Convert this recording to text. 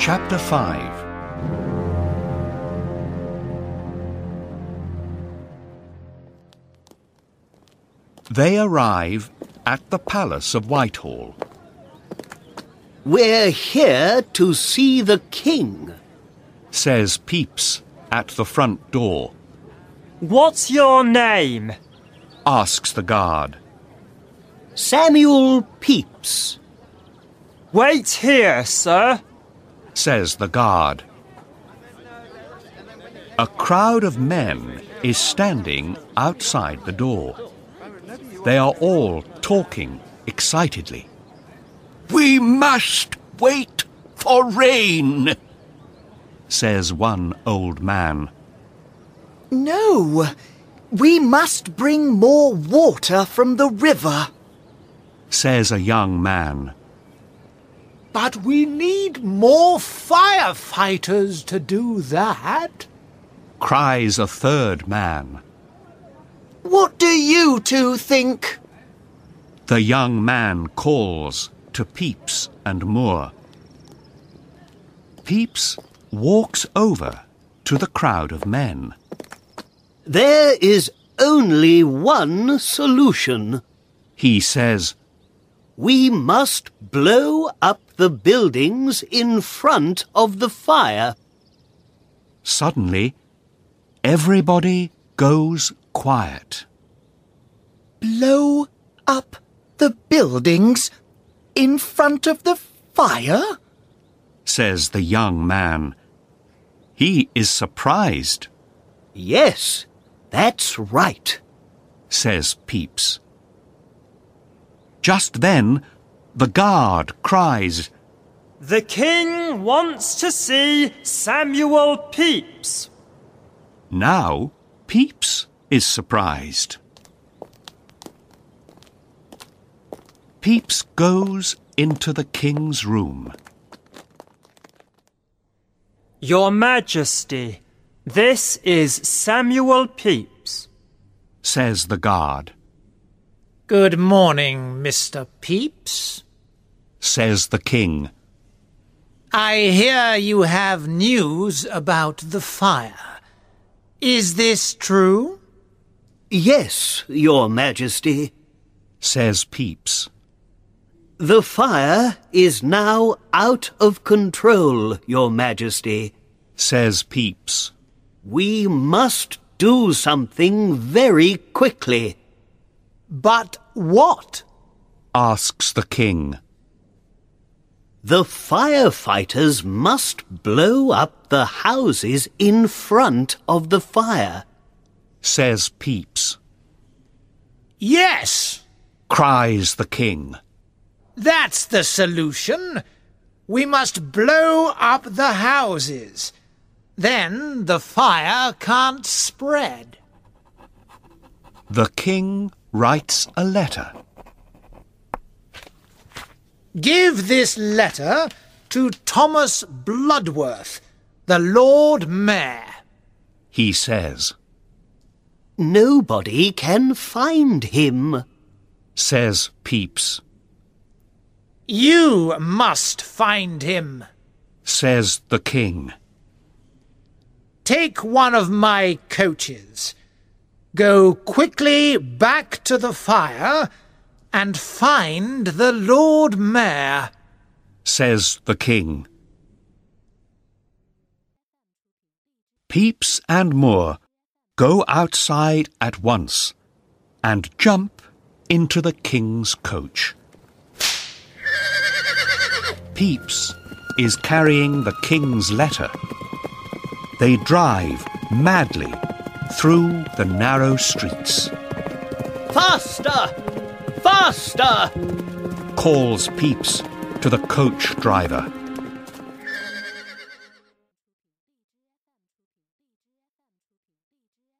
Chapter 5 They arrive at the Palace of Whitehall. We're here to see the king, says Pepys at the front door. What's your name? asks the guard. Samuel Pepys. Wait here, sir, says the guard. A crowd of men is standing outside the door. They are all talking excitedly. We must wait for rain, says one old man. No, we must bring more water from the river, says a young man. But we need more firefighters to do that, cries a third man. What do you two think? The young man calls to Pepys and Moore. Pepys walks over to the crowd of men. There is only one solution, he says. We must blow up the buildings in front of the fire. Suddenly, everybody goes quiet. Blow up the buildings in front of the fire? says the young man. He is surprised. Yes, that's right, says Pepys. Just then, the guard cries, The king wants to see Samuel Pepys. Now, Pepys is surprised. Pepys goes into the king's room. Your Majesty, this is Samuel Pepys, says the guard. Good morning, Mr. Pepys, says the king. I hear you have news about the fire. Is this true? Yes, Your Majesty, says Pepys. The fire is now out of control, Your Majesty, says Pepys. We must do something very quickly. But what? asks the king. The firefighters must blow up the houses in front of the fire, says Pepys. Yes, cries the king. That's the solution. We must blow up the houses. Then the fire can't spread. The king writes a letter. Give this letter to Thomas Bloodworth, the Lord Mayor, he says. Nobody can find him, says Pepys. You must find him, says the king. Take one of my coaches. Go quickly back to the fire and find the Lord Mayor, says the king. Pepys and Moore go outside at once and jump into the king's coach. Pepys is carrying the king's letter. They drive madly through the narrow streets. Faster! Faster! calls Pepys to the coach driver.